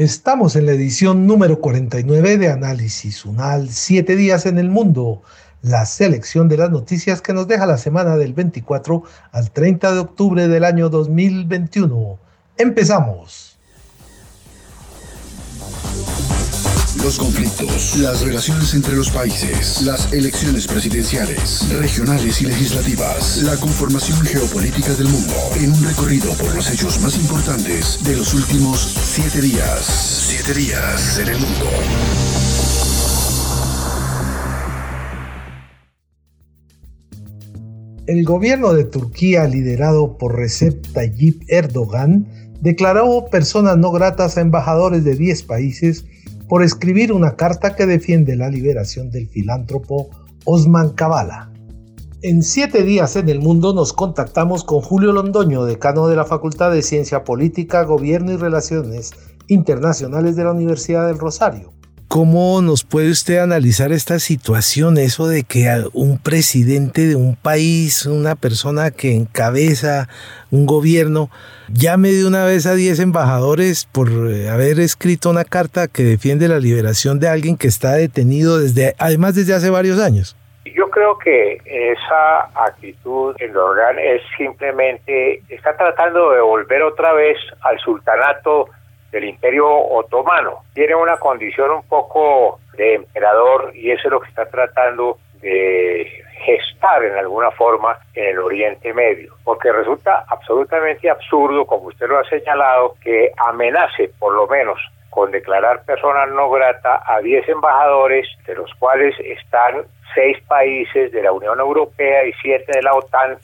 Estamos en la edición número 49 de Análisis Unal, Siete días en el mundo, la selección de las noticias que nos deja la semana del 24 al 30 de octubre del año 2021. Empezamos. Los conflictos, las relaciones entre los países, las elecciones presidenciales, regionales y legislativas, la conformación geopolítica del mundo, en un recorrido por los hechos más importantes de los últimos siete días. Siete días en el mundo. El gobierno de Turquía, liderado por Recep Tayyip Erdogan, declaró personas no gratas a embajadores de 10 países por escribir una carta que defiende la liberación del filántropo Osman Kavala. En siete días en el mundo nos contactamos con Julio Londoño, decano de la Facultad de Ciencia Política, Gobierno y Relaciones Internacionales de la Universidad del Rosario. ¿Cómo nos puede usted analizar esta situación, eso de que un presidente de un país, una persona que encabeza un gobierno, llame de una vez a 10 embajadores por eh, haber escrito una carta que defiende la liberación de alguien que está detenido desde, además desde hace varios años? Yo creo que esa actitud en Organ es simplemente, está tratando de volver otra vez al sultanato del Imperio Otomano. Tiene una condición un poco de emperador y eso es lo que está tratando de gestar en alguna forma en el Oriente Medio, porque resulta absolutamente absurdo, como usted lo ha señalado, que amenace por lo menos con declarar persona no grata a 10 embajadores, de los cuales están seis países de la Unión Europea y siete de la OTAN,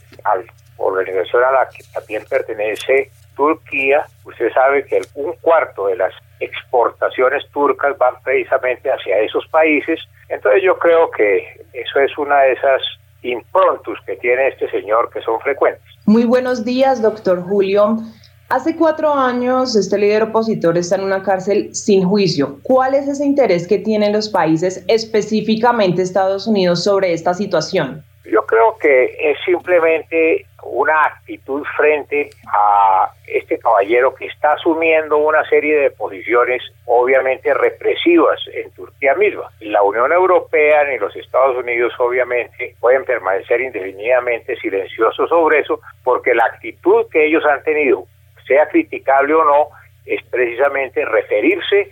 organización a la que también pertenece Turquía, usted sabe que un cuarto de las exportaciones turcas van precisamente hacia esos países. Entonces yo creo que eso es una de esas improntus que tiene este señor que son frecuentes. Muy buenos días, doctor Julio. Hace cuatro años este líder opositor está en una cárcel sin juicio. ¿Cuál es ese interés que tienen los países, específicamente Estados Unidos, sobre esta situación? Yo creo que es simplemente una actitud frente a este caballero que está asumiendo una serie de posiciones obviamente represivas en Turquía misma. La Unión Europea ni los Estados Unidos obviamente pueden permanecer indefinidamente silenciosos sobre eso porque la actitud que ellos han tenido, sea criticable o no, es precisamente referirse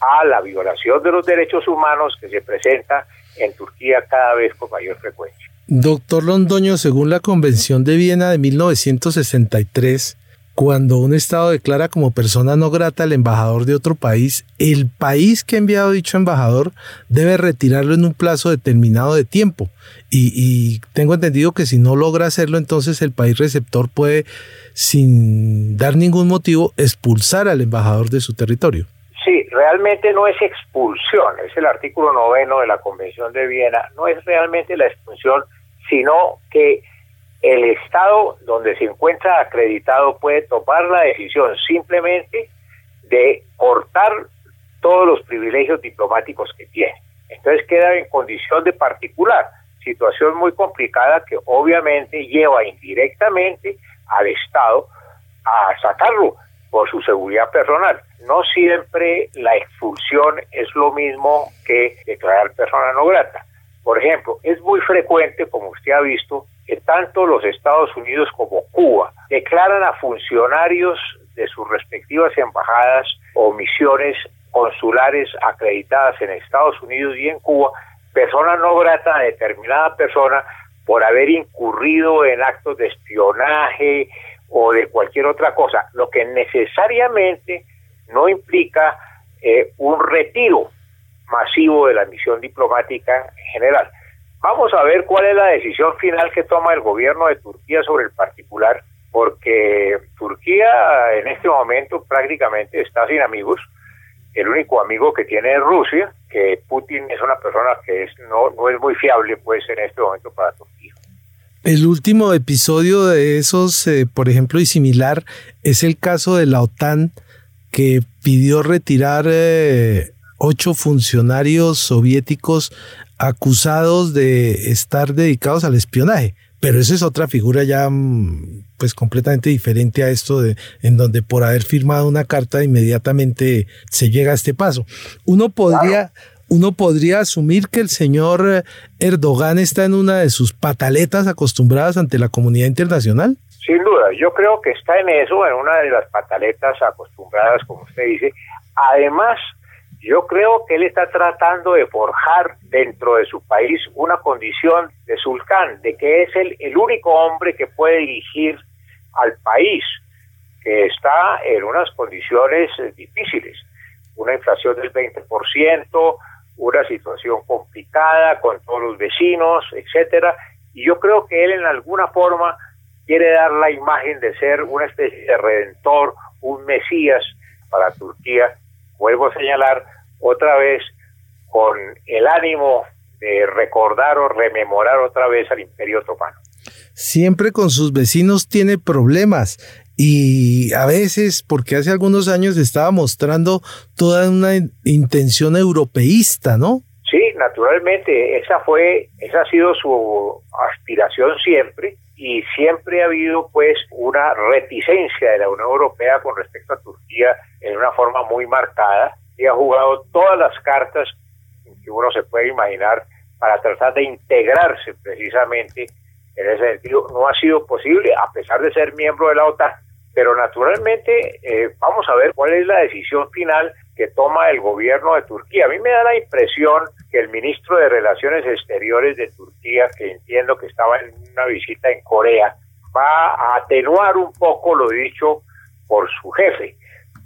a la violación de los derechos humanos que se presenta en Turquía cada vez con mayor frecuencia. Doctor Londoño, según la Convención de Viena de 1963, cuando un Estado declara como persona no grata al embajador de otro país, el país que ha enviado dicho embajador debe retirarlo en un plazo determinado de tiempo. Y, tengo entendido que si no logra hacerlo, entonces el país receptor puede, sin dar ningún motivo, expulsar al embajador de su territorio. Sí, realmente no es expulsión, es el artículo noveno de la Convención de Viena, no es realmente la expulsión sino que el Estado donde se encuentra acreditado puede tomar la decisión simplemente de cortar todos los privilegios diplomáticos que tiene. Entonces queda en condición de particular, situación muy complicada que obviamente lleva indirectamente al Estado a sacarlo por su seguridad personal. No siempre la expulsión es lo mismo que declarar persona no grata. Por ejemplo, es muy frecuente, como usted ha visto, que tanto los Estados Unidos como Cuba declaran a funcionarios de sus respectivas embajadas o misiones consulares acreditadas en Estados Unidos y en Cuba, persona no grata a determinada persona por haber incurrido en actos de espionaje o de cualquier otra cosa, lo que necesariamente no implica eh, un retiro masivo de la misión diplomática en general. Vamos a ver cuál es la decisión final que toma el gobierno de Turquía sobre el particular, porque Turquía en este momento prácticamente está sin amigos. El único amigo que tiene es Rusia, que Putin es una persona que es, no, no es muy fiable pues en este momento para Turquía. El último episodio de esos, eh, por ejemplo, y similar, es el caso de la OTAN que pidió retirar eh, ocho funcionarios soviéticos acusados de estar dedicados al espionaje. Pero esa es otra figura ya mm, pues completamente diferente a esto de en donde por haber firmado una carta inmediatamente se llega a este paso. Uno podría uno podría asumir que el señor Erdogan está en una de sus pataletas acostumbradas ante la comunidad internacional. Sin duda, yo creo que está en eso, en una de las pataletas acostumbradas, como usted dice. Además, yo creo que él está tratando de forjar dentro de su país una condición de sultán, de que es el, el único hombre que puede dirigir al país, que está en unas condiciones eh, difíciles. Una inflación del 20%, una situación complicada con todos los vecinos, etcétera. Y yo creo que él en alguna forma quiere dar la imagen de ser una especie de redentor, un mesías para Turquía. Vuelvo a señalar, otra vez con el ánimo de recordar o rememorar otra vez al Imperio Otomano. Siempre con sus vecinos tiene problemas y a veces, porque hace algunos años estaba mostrando toda una intención europeísta, ¿no? Sí, naturalmente, esa fue, esa ha sido su aspiración siempre y siempre ha habido pues una reticencia de la Unión Europea con respecto a Turquía en una forma muy marcada y ha jugado todas las cartas que uno se puede imaginar para tratar de integrarse precisamente en ese sentido. No ha sido posible a pesar de ser miembro de la OTAN, pero naturalmente eh, vamos a ver cuál es la decisión final que toma el gobierno de Turquía. A mí me da la impresión que el ministro de Relaciones Exteriores de Turquía, que entiendo que estaba en una visita en Corea, va a atenuar un poco lo dicho por su jefe,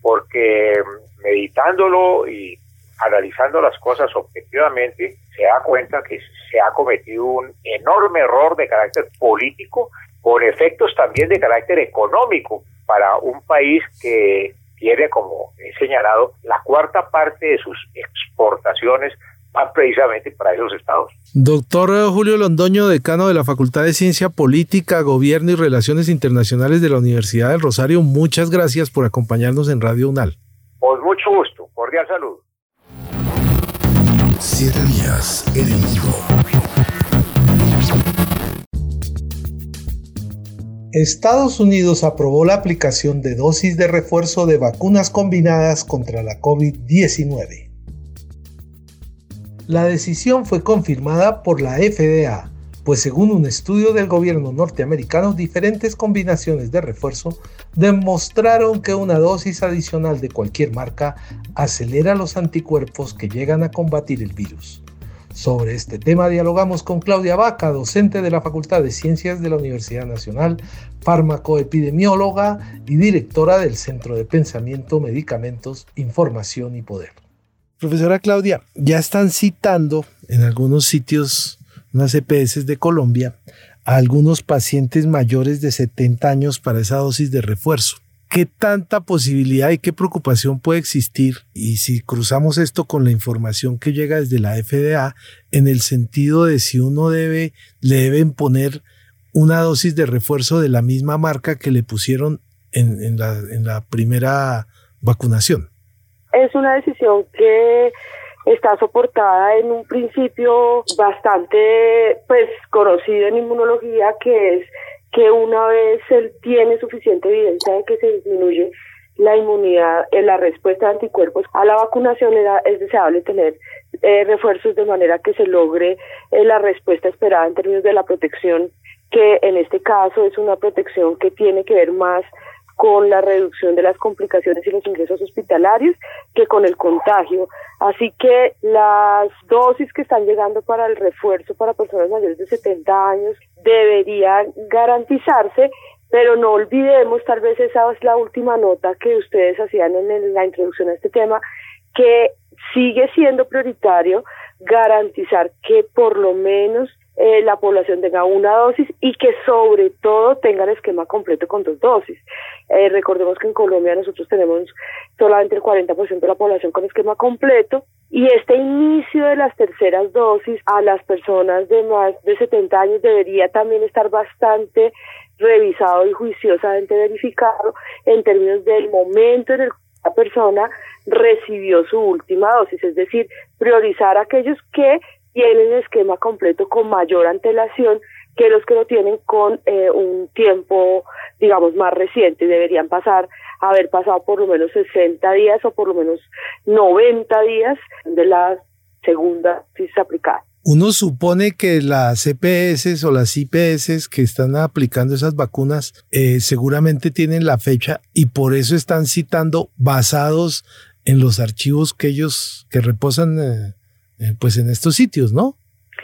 porque meditándolo y analizando las cosas objetivamente, se da cuenta que se ha cometido un enorme error de carácter político, con efectos también de carácter económico para un país que tiene, como he señalado, la cuarta parte de sus exportaciones van precisamente para esos estados. Doctor Julio Londoño, decano de la Facultad de Ciencia Política, Gobierno y Relaciones Internacionales de la Universidad del Rosario, muchas gracias por acompañarnos en Radio UNAL. Con mucho gusto, cordial saludo. Siete días en Estados Unidos aprobó la aplicación de dosis de refuerzo de vacunas combinadas contra la COVID-19. La decisión fue confirmada por la FDA, pues según un estudio del gobierno norteamericano, diferentes combinaciones de refuerzo demostraron que una dosis adicional de cualquier marca acelera los anticuerpos que llegan a combatir el virus. Sobre este tema dialogamos con Claudia Vaca, docente de la Facultad de Ciencias de la Universidad Nacional, farmacoepidemióloga y directora del Centro de Pensamiento, Medicamentos, Información y Poder. Profesora Claudia, ya están citando en algunos sitios unas EPS de Colombia, a algunos pacientes mayores de 70 años para esa dosis de refuerzo. ¿Qué tanta posibilidad y qué preocupación puede existir? Y si cruzamos esto con la información que llega desde la FDA, en el sentido de si uno debe, le deben poner una dosis de refuerzo de la misma marca que le pusieron en, la, en la primera vacunación. Es una decisión que está soportada en un principio bastante pues conocido en inmunología que es que una vez él tiene suficiente evidencia de que se disminuye la inmunidad, en la respuesta de anticuerpos a la vacunación era, es deseable tener eh, refuerzos de manera que se logre eh, la respuesta esperada en términos de la protección, que en este caso es una protección que tiene que ver más con la reducción de las complicaciones y los ingresos hospitalarios que con el contagio. Así que las dosis que están llegando para el refuerzo para personas mayores de 70 años deberían garantizarse, pero no olvidemos, tal vez esa es la última nota que ustedes hacían en la introducción a este tema, que sigue siendo prioritario garantizar que por lo menos eh, la población tenga una dosis y que sobre todo tenga el esquema completo con dos dosis. Eh, recordemos que en Colombia nosotros tenemos solamente el 40% de la población con esquema completo y este inicio de las terceras dosis a las personas de más de 70 años debería también estar bastante revisado y juiciosamente verificado en términos del momento en el que la persona recibió su última dosis, es decir, priorizar a aquellos que tienen el esquema completo con mayor antelación que los que lo tienen con eh, un tiempo, digamos, más reciente. Deberían pasar, haber pasado por lo menos 60 días o por lo menos 90 días de la segunda dosis aplicada. Uno supone que las CPS o las IPS que están aplicando esas vacunas eh, seguramente tienen la fecha y por eso están citando basados en los archivos que ellos que reposan eh, eh, pues en estos sitios, ¿no?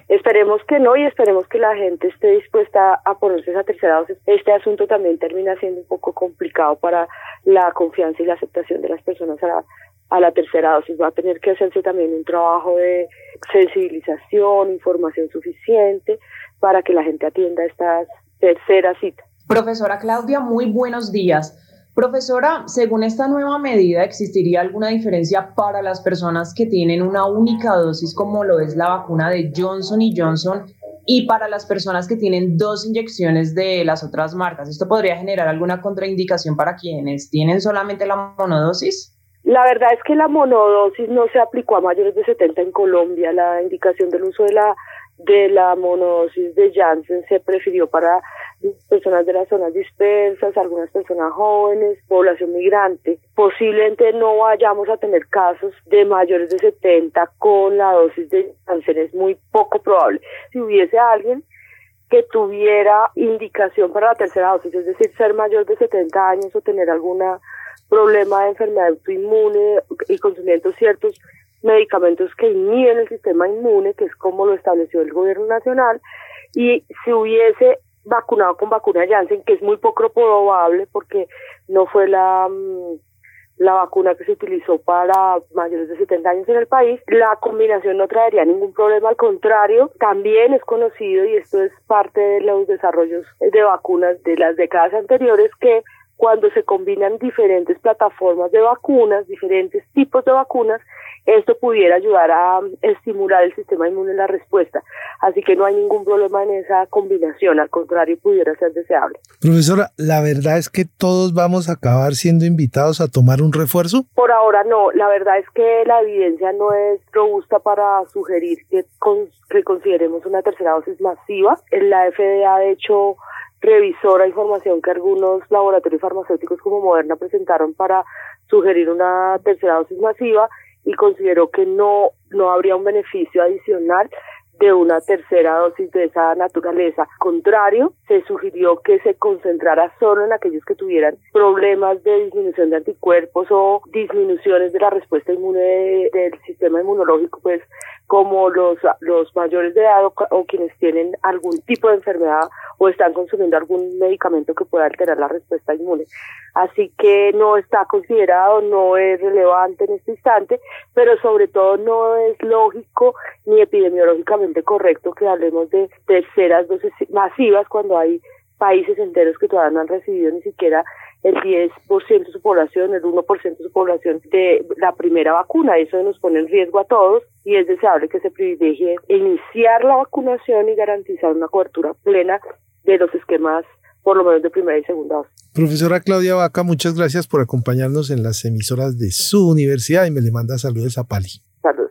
Esperemos que no y esperemos que la gente esté dispuesta a ponerse esa tercera dosis. Este asunto también termina siendo un poco complicado para la confianza y la aceptación de las personas a la, a la tercera dosis. Va a tener que hacerse también un trabajo de sensibilización, información suficiente para que la gente atienda estas terceras citas. Profesora Claudia, muy buenos días. Profesora, según esta nueva medida, ¿existiría alguna diferencia para las personas que tienen una única dosis como lo es la vacuna de Johnson y Johnson y para las personas que tienen dos inyecciones de las otras marcas? ¿Esto podría generar alguna contraindicación para quienes tienen solamente la monodosis? La verdad es que la monodosis no se aplicó a mayores de 70 en Colombia. La indicación del uso de la de la monodosis de Janssen se prefirió para personas de las zonas dispersas, algunas personas jóvenes, población migrante. Posiblemente no vayamos a tener casos de mayores de 70 con la dosis de Janssen, es muy poco probable. Si hubiese alguien que tuviera indicación para la tercera dosis, es decir, ser mayor de 70 años o tener alguna problema de enfermedad autoinmune y consumiendo ciertos medicamentos que inhiben el sistema inmune, que es como lo estableció el gobierno nacional, y si hubiese vacunado con vacuna Janssen, que es muy poco probable porque no fue la, mm, la vacuna que se utilizó para mayores de 70 años en el país, la combinación no traería ningún problema, al contrario, también es conocido y esto es parte de los desarrollos de vacunas de las décadas anteriores que cuando se combinan diferentes plataformas de vacunas, diferentes tipos de vacunas, esto pudiera ayudar a estimular el sistema inmune en la respuesta. Así que no hay ningún problema en esa combinación, al contrario, pudiera ser deseable. Profesora, ¿la verdad es que todos vamos a acabar siendo invitados a tomar un refuerzo? Por ahora no, la verdad es que la evidencia no es robusta para sugerir que, que consideremos una tercera dosis masiva. La FDA, de hecho, revisó la información que algunos laboratorios farmacéuticos como Moderna presentaron para sugerir una tercera dosis masiva y consideró que no, no habría un beneficio adicional de una tercera dosis de esa naturaleza. Contrario, se sugirió que se concentrara solo en aquellos que tuvieran problemas de disminución de anticuerpos o disminuciones de la respuesta inmune del sistema inmunológico, pues como los, los mayores de edad o, quienes tienen algún tipo de enfermedad o están consumiendo algún medicamento que pueda alterar la respuesta inmune. Así que no está considerado, no es relevante en este instante, pero sobre todo no es lógico ni epidemiológicamente correcto que hablemos de terceras dosis masivas cuando hay países enteros que todavía no han recibido ni siquiera el 10% de su población, el 1% de su población de la primera vacuna. Eso nos pone en riesgo a todos y es deseable que se privilegie iniciar la vacunación y garantizar una cobertura plena de los esquemas, por lo menos de primera y segunda dosis. Profesora Claudia Vaca, muchas gracias por acompañarnos en las emisoras de su universidad y me le manda saludos a Pali. Saludos.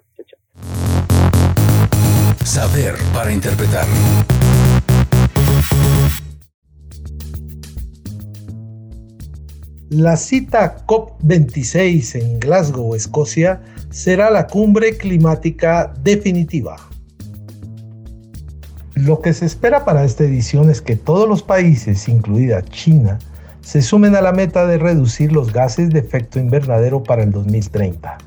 Saber para interpretar. La cita COP26 en Glasgow, Escocia, será la cumbre climática definitiva. Lo que se espera para esta edición es que todos los países, incluida China, se sumen a la meta de reducir los gases de efecto invernadero para el 2030.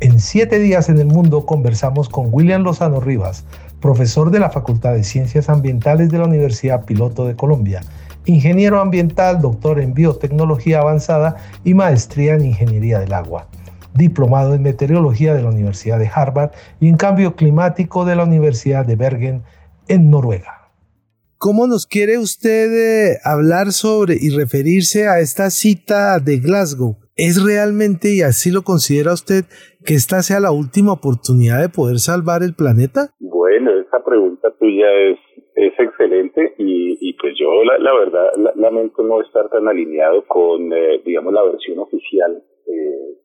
En siete días en el mundo conversamos con William Lozano Rivas, profesor de la Facultad de Ciencias Ambientales de la Universidad Piloto de Colombia, ingeniero ambiental, doctor en biotecnología avanzada y maestría en ingeniería del agua, diplomado en meteorología de la Universidad de Harvard y en cambio climático de la Universidad de Bergen en Noruega. ¿Cómo nos quiere usted eh, hablar sobre y referirse a esta cita de Glasgow? ¿Es realmente, y así lo considera usted, que esta sea la última oportunidad de poder salvar el planeta? Bueno, esa pregunta tuya es, es excelente y, pues yo la, verdad lamento no estar tan alineado con, eh, digamos, la versión oficial eh,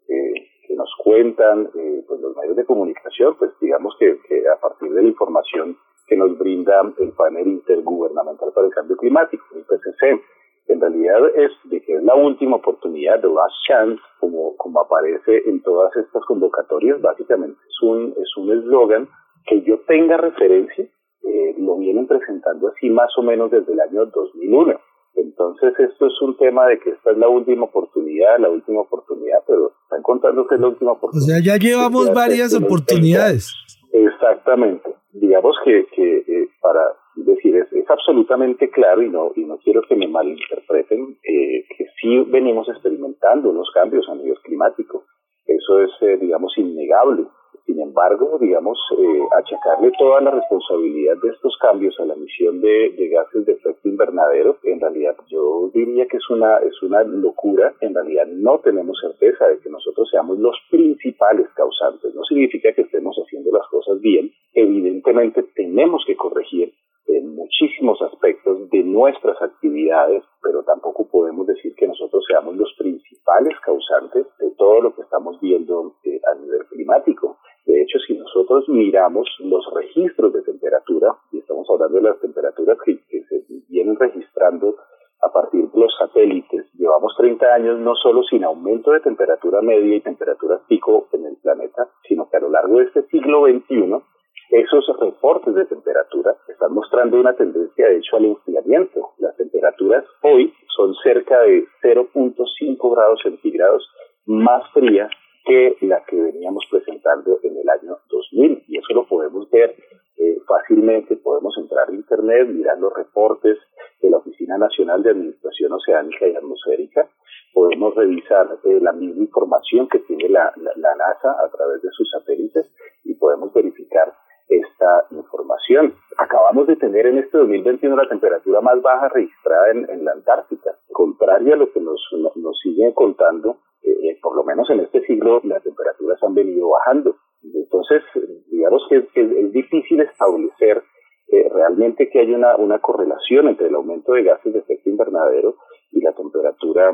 que nos cuentan eh, pues los medios de comunicación, pues digamos que, a partir de la información que nos brinda el panel intergubernamental para el cambio climático, el PCC, en realidad es de que es la última oportunidad, the last chance, como, como aparece en todas estas convocatorias, básicamente es un es un eslogan que yo tenga referencia, eh, lo vienen presentando así más o menos desde el año 2001. Entonces esto es un tema de que esta es la última oportunidad, la última oportunidad, pero están contando que es la última oportunidad. O sea, ya llevamos varias oportunidades. Exactamente. Digamos que, que eh, para decir, es, es, absolutamente claro y no, y no quiero que me malinterpreten, eh, que sí venimos experimentando unos cambios a nivel climático. Eso es, eh, digamos, innegable. Sin embargo, digamos, eh, achacarle toda la responsabilidad de estos cambios a la emisión de, gases de efecto invernadero, en realidad yo diría que es una, es una locura. En realidad no tenemos certeza de que nosotros seamos los principales causantes. No significa que estemos haciendo las cosas bien. Evidentemente tenemos que corregir en muchísimos aspectos de nuestras actividades, pero tampoco podemos decir que nosotros seamos los principales causantes de todo lo que estamos viendo eh, a nivel climático. De hecho, si nosotros miramos los registros de temperatura, y estamos hablando de las temperaturas que, se vienen registrando a partir de los satélites, llevamos 30 años no solo sin aumento de temperatura media y temperatura pico en el planeta, sino que a lo largo de este siglo XXI, esos reportes de temperatura están mostrando una tendencia, de hecho, al enfriamiento. Las temperaturas hoy son cerca de 0.5 grados centígrados más frías que la que veníamos presentando en el año 2000. Y eso lo podemos ver eh, fácilmente. Podemos entrar a Internet, mirar los reportes de la Oficina Nacional de Administración Oceánica y Atmosférica. Podemos revisar eh, la misma información que tiene la, la, NASA a través de sus satélites y podemos verificar esta información. Acabamos de tener en este 2021 la temperatura más baja registrada en, en la Antártica, contrario a lo que nos, nos siguen contando eh, por lo menos en este siglo, las temperaturas han venido bajando. Entonces, digamos que, es difícil establecer eh, realmente que hay una, una correlación entre el aumento de gases de efecto invernadero y la temperatura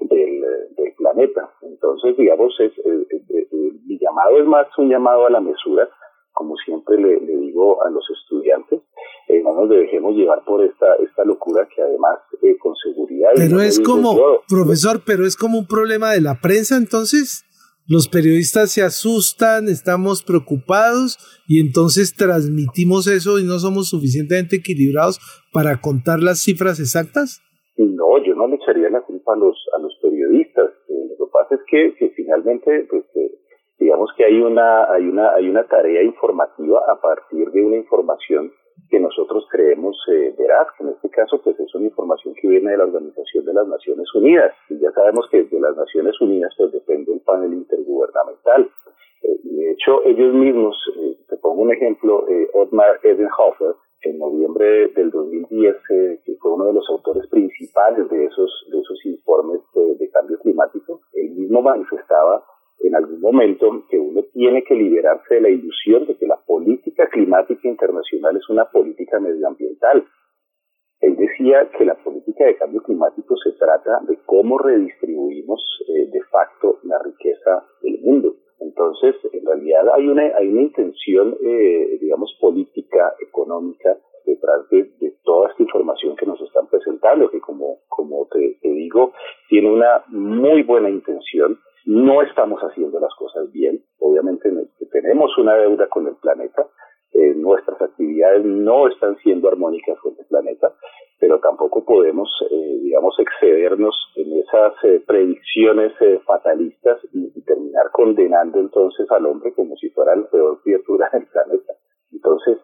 del, del planeta. Entonces, digamos, es, mi llamado es más un llamado a la mesura, como siempre le, digo a los estudiantes, eh, no nos dejemos llevar por esta, esta locura que además eh, con seguridad... Pero es como, profesor, pero es como un problema de la prensa entonces. Los periodistas se asustan, estamos preocupados y entonces transmitimos eso y no somos suficientemente equilibrados para contar las cifras exactas. No, yo no le echaría la culpa a los, a los periodistas. Eh, lo que pasa es que, que finalmente pues, digamos que hay una, hay una, hay una tarea informativa a partir de una información que nosotros creemos eh, veraz, que en este caso pues es una información que viene de la Organización de las Naciones Unidas. Y ya sabemos que de las Naciones Unidas pues depende el panel intergubernamental. Eh, de hecho, ellos mismos, eh, te pongo un ejemplo, eh, Otmar Edenhofer, en noviembre del 2010, que fue uno de los autores principales de esos, de esos informes de cambio climático, él mismo manifestaba en algún momento que uno tiene que liberarse de la ilusión de que la política climática internacional es una política medioambiental. Él decía que la política de cambio climático se trata de cómo redistribuimos eh, de facto la riqueza del mundo. Entonces, en realidad hay una, hay una intención, eh, digamos, política, económica, detrás de, toda esta información que nos están presentando, que como, como te digo, tiene una muy buena intención, no estamos haciendo las cosas bien. Obviamente tenemos una deuda con el planeta, eh, nuestras actividades no están siendo armónicas con el planeta, pero tampoco podemos, eh, digamos, excedernos en esas eh, predicciones fatalistas y, terminar condenando entonces al hombre como si fuera la peor criatura del planeta. Entonces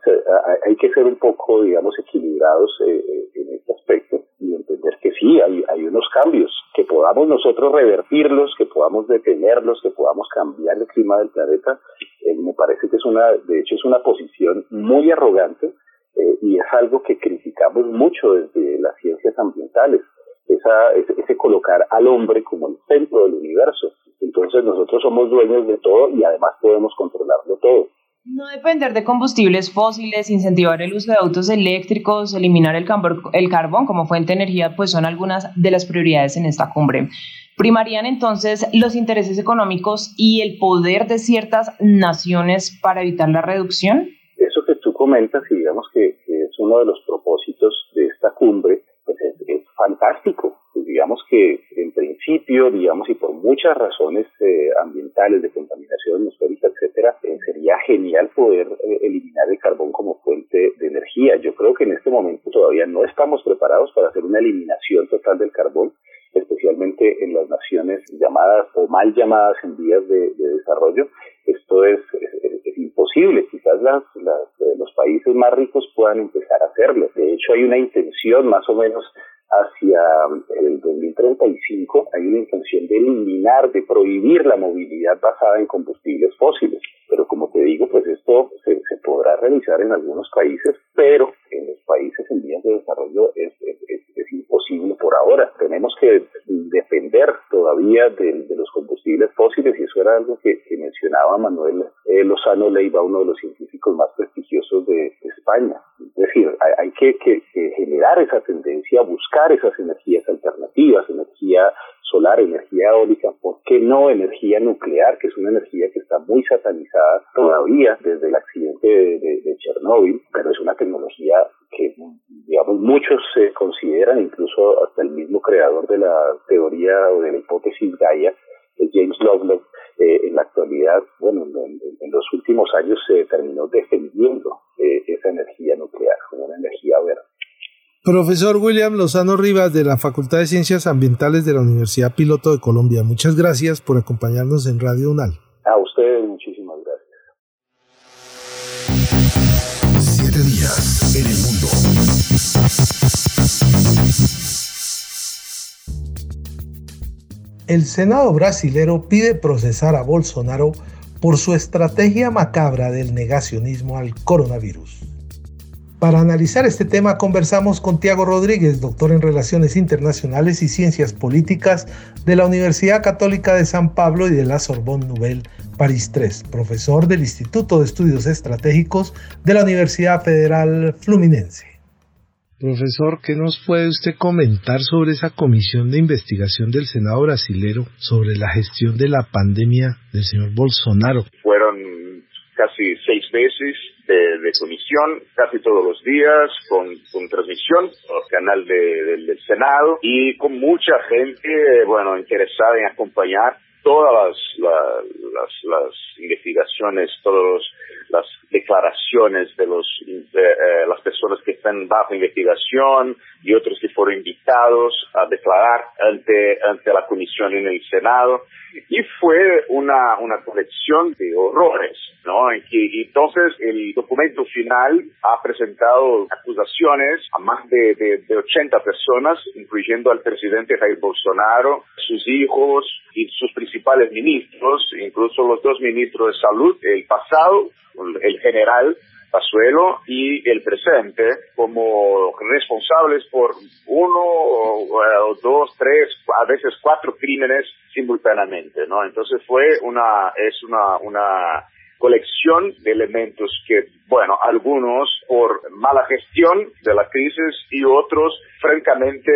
hay que ser un poco, digamos, equilibrados en este aspecto y entender que sí, hay, hay unos cambios, que podamos nosotros revertirlos, que podamos detenerlos, que podamos cambiar el clima del planeta, eh, me parece que es una, de hecho es una posición muy arrogante eh, y es algo que criticamos mucho desde las ciencias ambientales, esa, ese, colocar al hombre como el centro del universo. Entonces nosotros somos dueños de todo y además podemos controlarlo todo. No depender de combustibles fósiles, incentivar el uso de autos eléctricos, eliminar el, el carbón como fuente de energía, pues son algunas de las prioridades en esta cumbre. ¿Primarían entonces los intereses económicos y el poder de ciertas naciones para evitar la reducción? Eso que tú comentas, y digamos que, es uno de los propósitos de esta cumbre, pues es, fantástico. Digamos que en principio, digamos, y por muchas razones eh, ambientales, de contaminación atmosférica, etcétera, eh, sería genial poder eh, eliminar el carbón como fuente de energía. Yo creo que en este momento todavía no estamos preparados para hacer una eliminación total del carbón especialmente en las naciones llamadas o mal llamadas en vías de, desarrollo, esto es, imposible. Quizás las, eh, los países más ricos puedan empezar a hacerlo. De hecho, hay una intención más o menos hacia el 2035, hay una intención de eliminar, de prohibir la movilidad basada en combustibles fósiles. Pero como te digo, pues esto se, podrá realizar en algunos países, pero en los países en vías de desarrollo es, es imposible por ahora. Tenemos que depender todavía de, los combustibles fósiles y eso era algo que, mencionaba Manuel eh, Lozano Leiva, uno de los científicos más prestigiosos de, España. Es decir, hay, que, generar esa tendencia a buscar esas energías alternativas, energía solar, energía eólica, ¿por qué no energía nuclear, que es una energía que está muy satanizada todavía desde el accidente de, de Chernóbil, pero es una tecnología que, digamos, muchos se consideran, incluso hasta el mismo creador de la teoría o de la hipótesis Gaia, James Lovelock, eh, en la actualidad, bueno, en, los últimos años se terminó defendiendo eh, esa energía nuclear como una energía verde. Profesor William Lozano Rivas de la Facultad de Ciencias Ambientales de la Universidad Piloto de Colombia, muchas gracias por acompañarnos en Radio UNAL. A ustedes el El Senado brasilero pide procesar a Bolsonaro por su estrategia macabra del negacionismo al coronavirus. Para analizar este tema conversamos con Tiago Rodríguez, doctor en Relaciones Internacionales y Ciencias Políticas de la Universidad Católica de San Pablo y de la Sorbonne Nouvelle París III, profesor del Instituto de Estudios Estratégicos de la Universidad Federal Fluminense. Profesor, ¿qué nos puede usted comentar sobre esa comisión de investigación del Senado brasilero sobre la gestión de la pandemia del señor Bolsonaro? Fueron casi seis meses de, comisión, casi todos los días, con, transmisión al canal del Senado y con mucha gente, bueno, interesada en acompañar todas las, las, las, investigaciones, todas las declaraciones de los, eh, las personas que están bajo investigación y otros que fueron invitados a declarar ante, ante la comisión en el Senado. Y fue una, una colección de horrores, ¿no? Y, entonces el documento final ha presentado acusaciones a más de, de, de 80 personas, incluyendo al presidente Jair Bolsonaro, sus hijos y sus principales ministros, incluso los dos ministros de salud, el pasado, el general Pazuelo y el presente como responsables por uno o dos, tres, a veces cuatro crímenes simultáneamente, ¿no? Entonces fue una, es una, una colección de elementos que, bueno, algunos por mala gestión de la crisis y otros francamente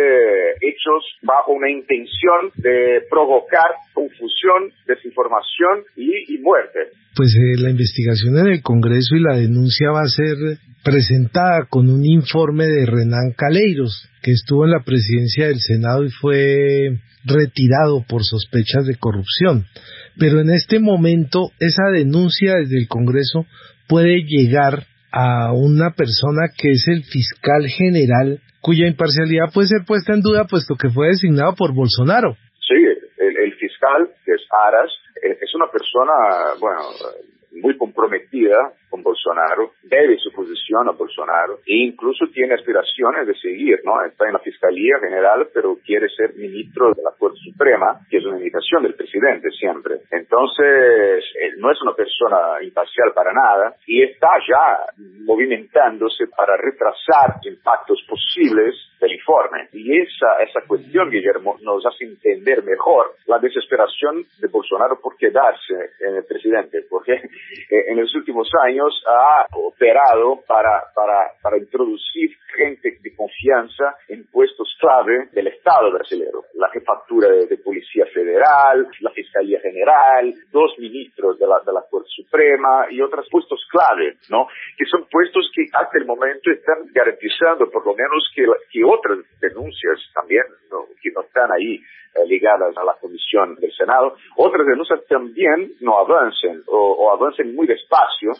hechos bajo una intención de provocar confusión, desinformación y, muerte. Pues eh, la investigación en el Congreso y la denuncia va a ser presentada con un informe de Renan Caleiros, que estuvo en la presidencia del Senado y fue retirado por sospechas de corrupción. Pero en este momento esa denuncia desde el Congreso puede llegar a una persona que es el fiscal general cuya imparcialidad puede ser puesta en duda puesto que fue designado por Bolsonaro. Sí, el, fiscal, que es Aras, eh, es una persona, bueno, muy comprometida con Bolsonaro, debe su posición a Bolsonaro e incluso tiene aspiraciones de seguir, ¿no? Está en la Fiscalía General, pero quiere ser ministro de la Corte Suprema, que es una indicación del presidente siempre. Entonces, él no es una persona imparcial para nada y está ya movimentándose para retrasar impactos posibles del informe. Y esa, esa cuestión, Guillermo, nos hace entender mejor la desesperación de Bolsonaro por quedarse en el presidente, porque en los últimos años ha operado para, para, para introducir gente de confianza en puestos clave del Estado brasileño. La jefatura de, Policía Federal, la Fiscalía General, dos ministros de la, de la Corte Suprema y otros puestos clave, ¿no? Que son puestos que hasta el momento están garantizando por lo menos que, que otras denuncias también, que no están ahí eh, ligadas a la comisión del Senado, otras denuncias también no avancen o avancen muy despacio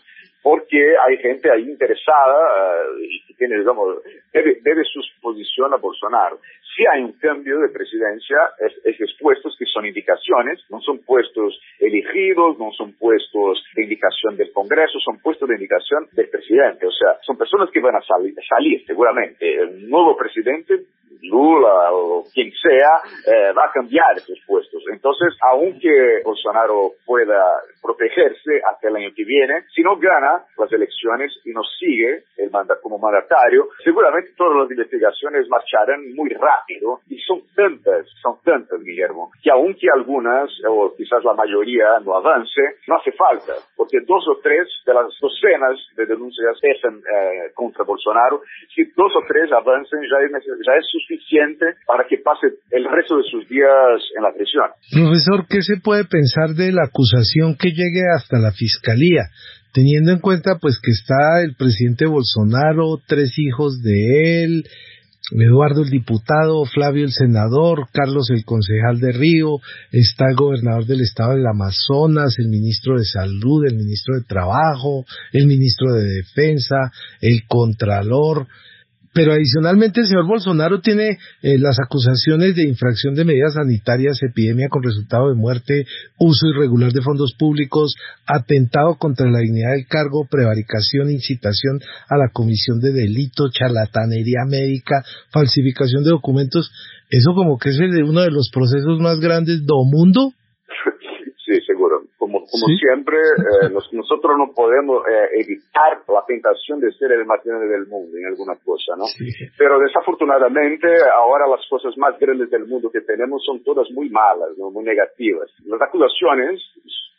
porque hay gente ahí interesada uh, y que tiene, digamos, debe, debe, su posición a Bolsonaro. Si hay un cambio de presidencia, es, esos puestos que son indicaciones, no son puestos elegidos, no son puestos de indicación del Congreso, son puestos de indicación del presidente. O sea, son personas que van a salir, salir seguramente. El nuevo presidente Lula o quien sea, eh, va a cambiar esos puestos. Entonces, aunque Bolsonaro pueda protegerse hasta el año que viene, si no gana las elecciones y no sigue el mandato como mandatario, seguramente todas las investigaciones marcharán muy rápido y son tantas, son tantas, Guillermo, que aunque algunas, o quizás la mayoría, no avance, no hace falta, porque dos o tres de las docenas de denuncias pesan eh, contra Bolsonaro, si dos o tres avancen ya es, ya es suficiente para que pase el resto de sus días en la prisión. Profesor, ¿qué se puede pensar de la acusación que llegue hasta la fiscalía? Teniendo en cuenta pues que está el presidente Bolsonaro, tres hijos de él, Eduardo el diputado, Flavio el senador, Carlos el concejal de Río, está el gobernador del estado del Amazonas, el ministro de Salud, el ministro de Trabajo, el ministro de Defensa, el contralor, pero adicionalmente el señor Bolsonaro tiene eh, las acusaciones de infracción de medidas sanitarias, epidemia con resultado de muerte, uso irregular de fondos públicos, atentado contra la dignidad del cargo, prevaricación, incitación a la comisión de delito, charlatanería médica, falsificación de documentos. Eso como que es uno de los procesos más grandes del mundo como siempre, eh, nosotros no podemos eh, evitar la tentación de ser el más grande del mundo en alguna cosa, ¿no? Pero desafortunadamente ahora las cosas más grandes del mundo que tenemos son todas muy malas, ¿no? muy negativas. Las acusaciones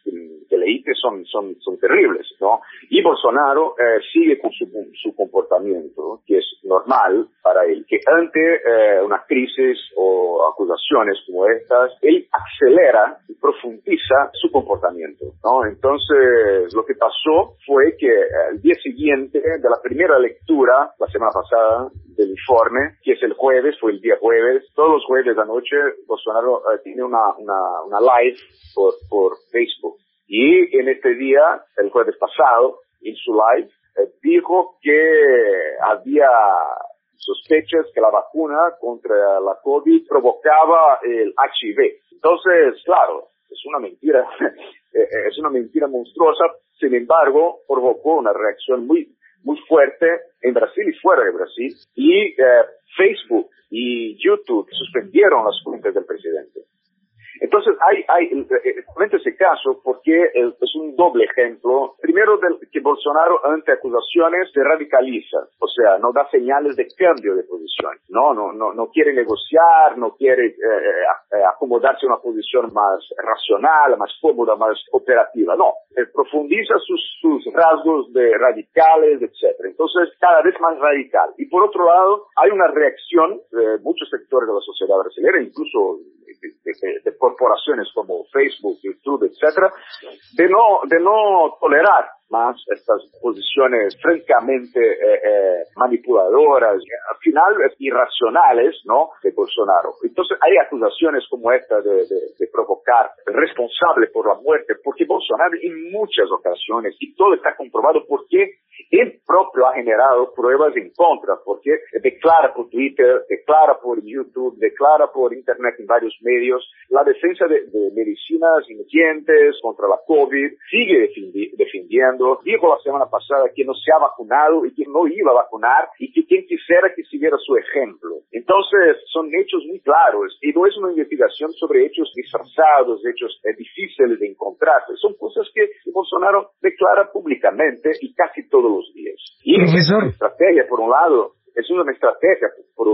que leíste son, son, son terribles, ¿no? Y Bolsonaro eh, sigue con su, su comportamiento, que es normal para él, que ante eh, una crisis o acusaciones como estas, él acelera y profundiza su comportamiento, ¿no? Entonces, lo que pasó fue que el día siguiente de la primera lectura, la semana pasada, del informe, que es el jueves, fue el día jueves, todos los jueves de noche, Bolsonaro eh, tiene una, una, una live por, por Facebook. Y en este día, el jueves pasado, en su live, eh, dijo que había sospechas que la vacuna contra la COVID provocaba el HIV. Entonces, claro, es una mentira, eh, es una mentira monstruosa, sin embargo, provocó una reacción muy, muy fuerte en Brasil y fuera de Brasil, y eh, Facebook y YouTube suspendieron las cuentas del presidente. Entonces, hay, hay, comento ese caso porque es un doble ejemplo. Primero, del, que Bolsonaro ante acusaciones se radicaliza, o sea, no da señales de cambio de posición, no, no, no, no quiere negociar, no quiere eh, eh, acomodarse a una posición más racional, más cómoda, más operativa, no, profundiza sus, sus rasgos de radicales, etc. Entonces, cada vez más radical. Y por otro lado, hay una reacción de muchos sectores de la sociedad brasileña, incluso de, corporaciones como Facebook, YouTube, etcétera, de no, de no tolerar más estas posiciones francamente eh, eh, manipuladoras, al final irracionales, ¿no? De Bolsonaro. Entonces hay acusaciones como esta de, de, provocar responsable por la muerte, porque Bolsonaro en muchas ocasiones, y todo está comprobado porque él propio ha generado pruebas en contra, porque declara por Twitter, declara por YouTube, declara por Internet en varios medios la defensa de, medicinas inocentes contra la COVID, sigue defendiendo dijo la semana pasada que no se ha vacunado y que no iba a vacunar y que quien quisiera que siguiera su ejemplo. Entonces, son hechos muy claros y no es una investigación sobre hechos disfrazados, hechos eh, difíciles de encontrar. Son cosas que Bolsonaro declara públicamente y casi todos los días. Y es una estrategia, por un lado, es una estrategia,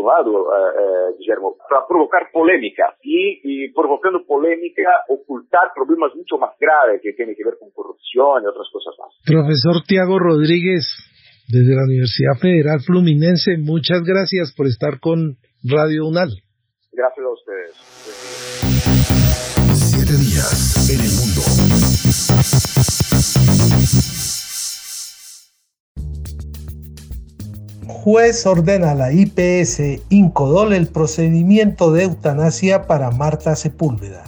lado, eh, eh, Guillermo, para provocar polémica y, y, provocando polémica, ocultar problemas mucho más graves que tienen que ver con corrupción y otras cosas más. Profesor Tiago Rodríguez, desde la Universidad Federal Fluminense, muchas gracias por estar con Radio UNAL. Gracias a ustedes. Siete días en el mundo. Juez ordena a la IPS Incodol el procedimiento de eutanasia para Marta Sepúlveda.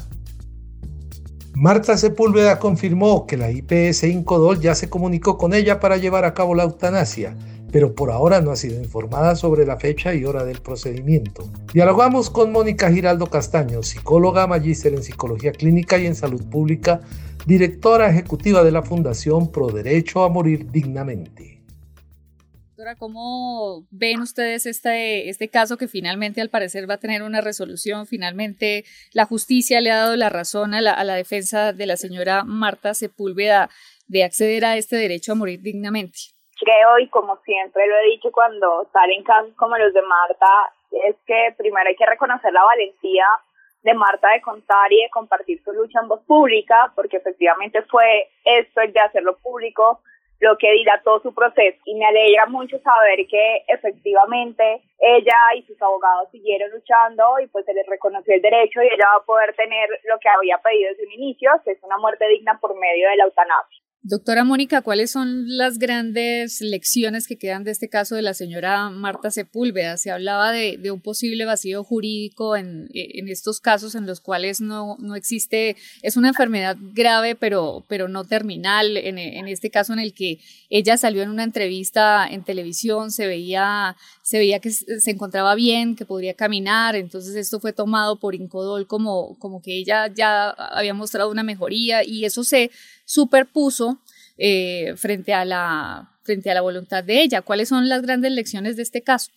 Marta Sepúlveda confirmó que la IPS Incodol ya se comunicó con ella para llevar a cabo la eutanasia, pero por ahora no ha sido informada sobre la fecha y hora del procedimiento. Dialogamos con Mónica Giraldo Castaño, psicóloga, magíster en psicología clínica y en salud pública, directora ejecutiva de la Fundación Pro Derecho a Morir Dignamente. ¿Cómo ven ustedes este, este caso que finalmente al parecer va a tener una resolución? Finalmente la justicia le ha dado la razón a la, a la defensa de la señora Marta Sepúlveda de acceder a este derecho a morir dignamente. Creo, y como siempre lo he dicho cuando salen casos como los de Marta, es que primero hay que reconocer la valentía de Marta de contar y de compartir su lucha en voz pública, porque efectivamente fue esto el de hacerlo público lo que dilató su proceso. Y me alegra mucho saber que efectivamente ella y sus abogados siguieron luchando y pues se les reconoció el derecho y ella va a poder tener lo que había pedido desde un inicio, que es una muerte digna por medio de la eutanasia. Doctora Mónica, ¿cuáles son las grandes lecciones que quedan de este caso de la señora Marta Sepúlveda? Se hablaba de, un posible vacío jurídico en, en, estos casos en los cuales no, no existe, es una enfermedad grave pero, pero no terminal. En, en, este caso en el que ella salió en una entrevista en televisión, se veía, se veía que se encontraba bien, que podría caminar, entonces esto fue tomado por Incodol como, como que ella ya había mostrado una mejoría y eso se superpuso eh, frente, a la, frente a la voluntad de ella. ¿Cuáles son las grandes lecciones de este caso?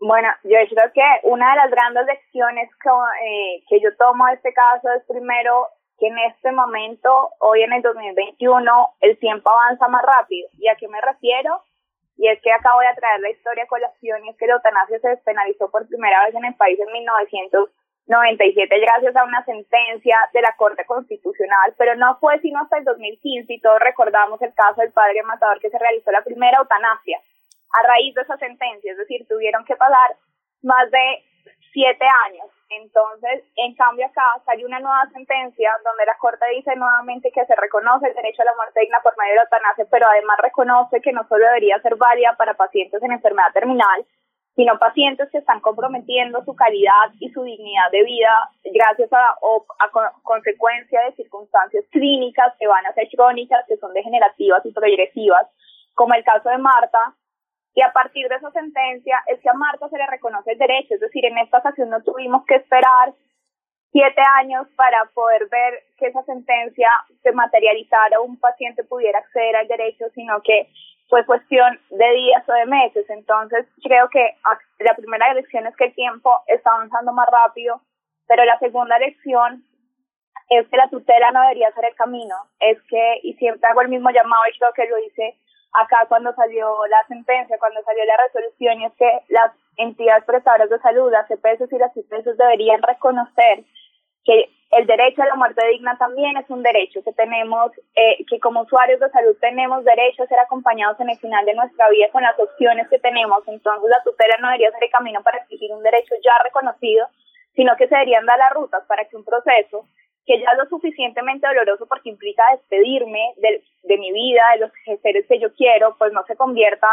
Bueno, yo creo que una de las grandes lecciones que, eh, que yo tomo de este caso es primero que en este momento, hoy en el 2021, el tiempo avanza más rápido. ¿Y a qué me refiero? Y es que acabo de traer la historia a colación y es que la eutanasia se despenalizó por primera vez en el país en 1900 97 gracias a una sentencia de la Corte Constitucional, pero no fue sino hasta el 2015 y todos recordamos el caso del padre matador que se realizó la primera eutanasia a raíz de esa sentencia, es decir, tuvieron que pasar más de siete años. Entonces, en cambio acá salió una nueva sentencia donde la Corte dice nuevamente que se reconoce el derecho a la muerte digna por medio de la eutanasia, pero además reconoce que no solo debería ser válida para pacientes en enfermedad terminal, sino pacientes que están comprometiendo su calidad y su dignidad de vida gracias a, o a consecuencia de circunstancias clínicas que van a ser crónicas, que son degenerativas y progresivas, como el caso de Marta. Y a partir de esa sentencia es que a Marta se le reconoce el derecho, es decir, en esta ocasión no tuvimos que esperar siete años para poder ver que esa sentencia se materializara, un paciente pudiera acceder al derecho, sino que fue cuestión de días o de meses. Entonces, creo que la primera lección es que el tiempo está avanzando más rápido, pero la segunda lección es que la tutela no debería ser el camino. Es que, y siempre hago el mismo llamado, y creo que lo hice acá cuando salió la sentencia, cuando salió la resolución, y es que las entidades prestadoras de salud, las CPS y las IPS deberían reconocer que el derecho a la muerte digna también es un derecho que tenemos, eh, que como usuarios de salud tenemos derecho a ser acompañados en el final de nuestra vida con las opciones que tenemos. Entonces la tutela no debería ser el camino para exigir un derecho ya reconocido, sino que se deberían dar las rutas para que un proceso que ya lo suficientemente doloroso porque implica despedirme de, de mi vida, de los seres que yo quiero, pues no se convierta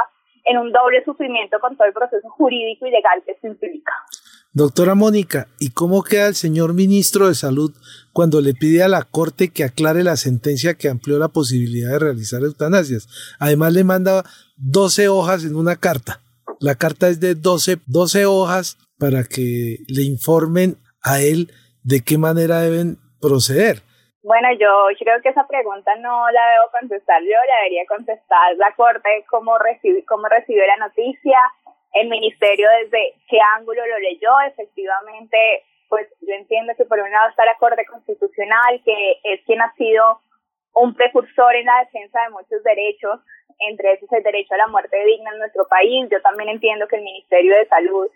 en un doble sufrimiento con todo el proceso jurídico y legal que esto implica. Doctora Mónica, ¿y cómo queda el señor ministro de Salud cuando le pide a la Corte que aclare la sentencia que amplió la posibilidad de realizar eutanasias? Además le manda 12 hojas en una carta. La carta es de 12, 12 hojas para que le informen a él de qué manera deben proceder. Bueno, yo creo que esa pregunta no la debo contestar yo, la debería contestar la Corte, cómo recibe, cómo recibió la noticia, el Ministerio desde qué ángulo lo leyó, efectivamente, pues yo entiendo que por un lado está la Corte Constitucional, que es quien ha sido un precursor en la defensa de muchos derechos, entre esos el derecho a la muerte digna en nuestro país. Yo también entiendo que el Ministerio de Salud,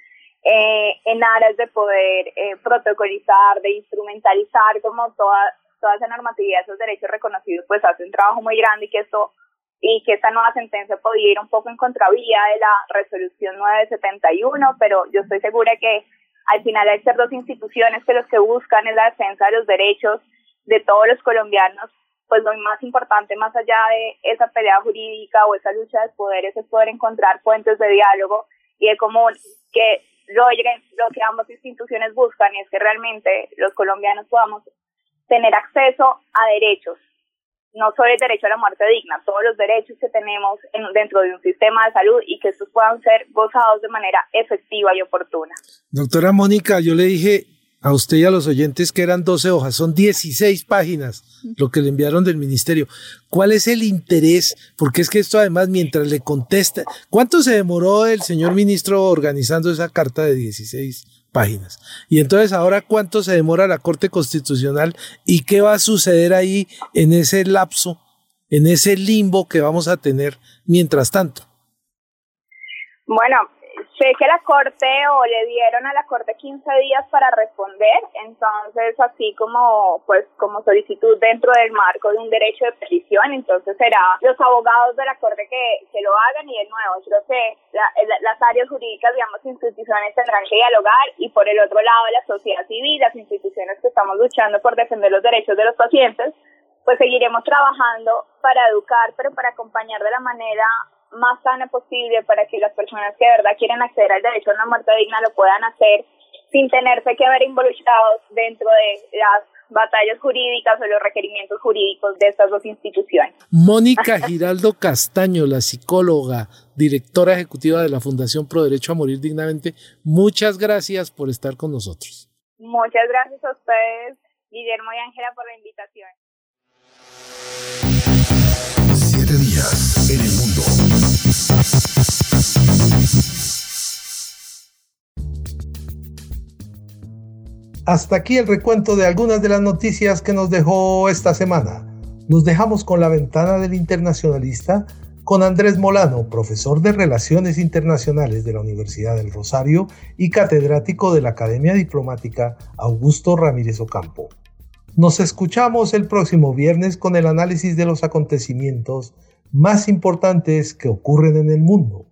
eh, en aras de poder eh, protocolizar, de instrumentalizar como toda, toda esa normatividad, esos derechos reconocidos, pues hace un trabajo muy grande y que esto y que esta nueva sentencia podía ir un poco en contravía de la resolución 971, pero yo estoy segura que al final hay ser dos instituciones que los que buscan es la defensa de los derechos de todos los colombianos, pues lo más importante más allá de esa pelea jurídica o esa lucha de poderes es poder encontrar puentes de diálogo y de común que lo que ambas instituciones buscan es que realmente los colombianos podamos tener acceso a derechos no solo el derecho a la muerte digna, todos los derechos que tenemos dentro de un sistema de salud y que estos puedan ser gozados de manera efectiva y oportuna. Doctora Mónica, yo le dije a usted y a los oyentes que eran 12 hojas, son 16 páginas lo que le enviaron del ministerio. ¿Cuál es el interés? Porque es que esto además, mientras le contesta, ¿cuánto se demoró el señor ministro organizando esa carta de 16 páginas. Y entonces ahora cuánto se demora la Corte Constitucional y qué va a suceder ahí en ese lapso, en ese limbo que vamos a tener mientras tanto. Bueno, sé que la Corte o le dieron a la Corte 15 días para responder, entonces así como pues como solicitud dentro del marco de un derecho de petición, entonces será los abogados de la Corte que, que lo hagan y de nuevo, creo que las áreas jurídicas, digamos, instituciones tendrán que dialogar y por el otro lado la sociedad civil, las instituciones que estamos luchando por defender los derechos de los pacientes, pues seguiremos trabajando para educar, pero para acompañar de la manera más sana posible para que las personas que de verdad quieren acceder al derecho a una muerte digna lo puedan hacer sin tenerse que ver involucrados dentro de las batallas jurídicas o los requerimientos jurídicos de estas dos instituciones. Mónica Giraldo Castaño, la psicóloga, directora ejecutiva de la Fundación Pro Derecho a Morir Dignamente, muchas gracias por estar con nosotros. Muchas gracias a ustedes, Guillermo y Ángela, por la invitación. Siete días en el mundo. Hasta aquí el recuento de algunas de las noticias que nos dejó esta semana. Nos dejamos con la ventana del internacionalista con Andrés Molano, profesor de Relaciones Internacionales de la Universidad del Rosario y catedrático de la Academia Diplomática Augusto Ramírez Ocampo. Nos escuchamos el próximo viernes con el análisis de los acontecimientos más importantes que ocurren en el mundo.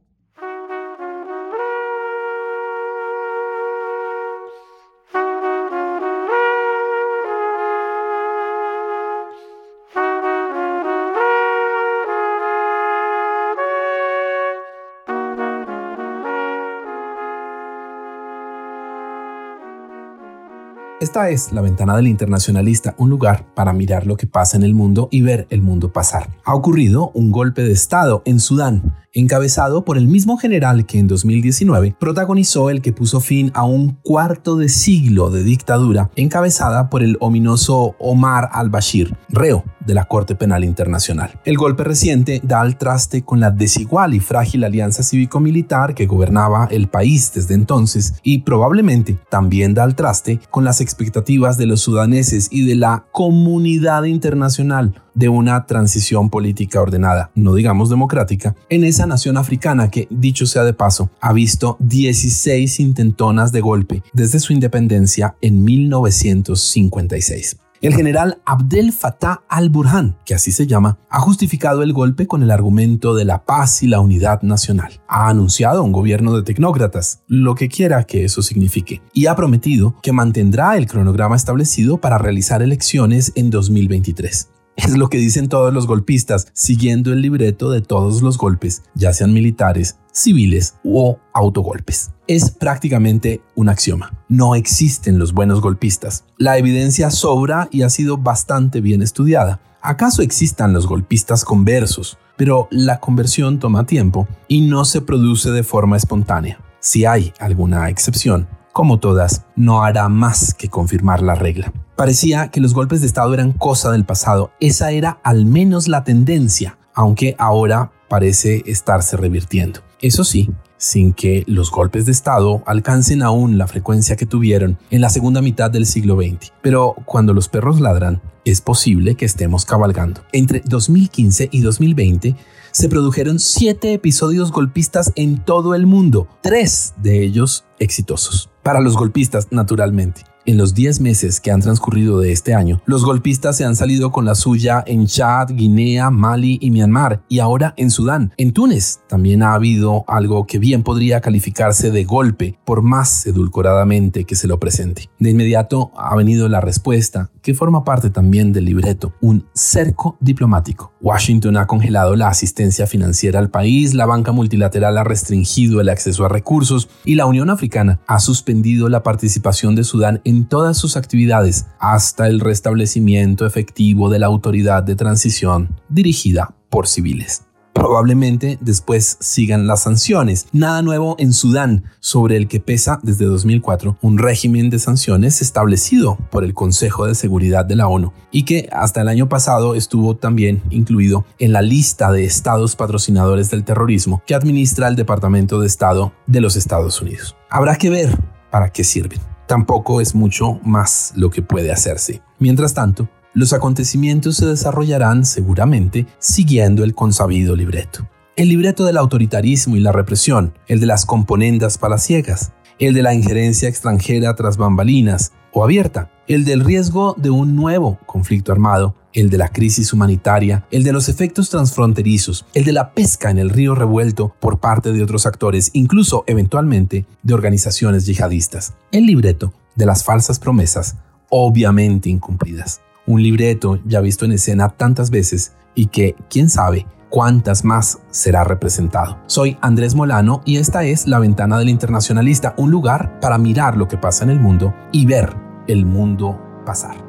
Esta es La Ventana del Internacionalista, un lugar para mirar lo que pasa en el mundo y ver el mundo pasar. Ha ocurrido un golpe de Estado en Sudán encabezado por el mismo general que en 2019 protagonizó el que puso fin a un cuarto de siglo de dictadura encabezada por el ominoso Omar al-Bashir, reo de la Corte Penal Internacional. El golpe reciente da al traste con la desigual y frágil alianza cívico-militar que gobernaba el país desde entonces y probablemente también da al traste con las expectativas de los sudaneses y de la comunidad internacional de una transición política ordenada, no digamos democrática, en esa nación africana que, dicho sea de paso, ha visto 16 intentonas de golpe desde su independencia en 1956. El general Abdel Fattah al-Burhan, que así se llama, ha justificado el golpe con el argumento de la paz y la unidad nacional. Ha anunciado un gobierno de tecnócratas, lo que quiera que eso signifique, y ha prometido que mantendrá el cronograma establecido para realizar elecciones en 2023. Es lo que dicen todos los golpistas, siguiendo el libreto de todos los golpes, ya sean militares, civiles o autogolpes. Es prácticamente un axioma. No existen los buenos golpistas. La evidencia sobra y ha sido bastante bien estudiada. ¿Acaso existan los golpistas conversos? Pero la conversión toma tiempo y no se produce de forma espontánea. Si hay alguna excepción, como todas, no hará más que confirmar la regla. Parecía que los golpes de Estado eran cosa del pasado. Esa era al menos la tendencia, aunque ahora parece estarse revirtiendo. Eso sí, sin que los golpes de Estado alcancen aún la frecuencia que tuvieron en la segunda mitad del siglo XX. Pero cuando los perros ladran, es posible que estemos cabalgando. Entre 2015 y 2020 se produjeron siete episodios golpistas en todo el mundo, tres de ellos exitosos. Para los golpistas, naturalmente. En los 10 meses que han transcurrido de este año, los golpistas se han salido con la suya en Chad, Guinea, Mali y Myanmar, y ahora en Sudán. En Túnez también ha habido algo que bien podría calificarse de golpe, por más edulcoradamente que se lo presente. De inmediato ha venido la respuesta, que forma parte también del libreto, un cerco diplomático. Washington ha congelado la asistencia financiera al país, la banca multilateral ha restringido el acceso a recursos y la Unión Africana ha suspendido la participación de Sudán en todas sus actividades hasta el restablecimiento efectivo de la autoridad de transición dirigida por civiles. Probablemente después sigan las sanciones. Nada nuevo en Sudán, sobre el que pesa desde 2004 un régimen de sanciones establecido por el Consejo de Seguridad de la ONU y que hasta el año pasado estuvo también incluido en la lista de estados patrocinadores del terrorismo que administra el Departamento de Estado de los Estados Unidos. Habrá que ver para qué sirven tampoco es mucho más lo que puede hacerse. Mientras tanto, los acontecimientos se desarrollarán seguramente siguiendo el consabido libreto. El libreto del autoritarismo y la represión, el de las componendas palaciegas, el de la injerencia extranjera tras bambalinas o abierta, el del riesgo de un nuevo conflicto armado, el de la crisis humanitaria, el de los efectos transfronterizos, el de la pesca en el río revuelto por parte de otros actores, incluso eventualmente de organizaciones yihadistas. El libreto de las falsas promesas, obviamente incumplidas. Un libreto ya visto en escena tantas veces y que, quién sabe, cuántas más será representado. Soy Andrés Molano y esta es La Ventana del Internacionalista, un lugar para mirar lo que pasa en el mundo y ver el mundo pasar.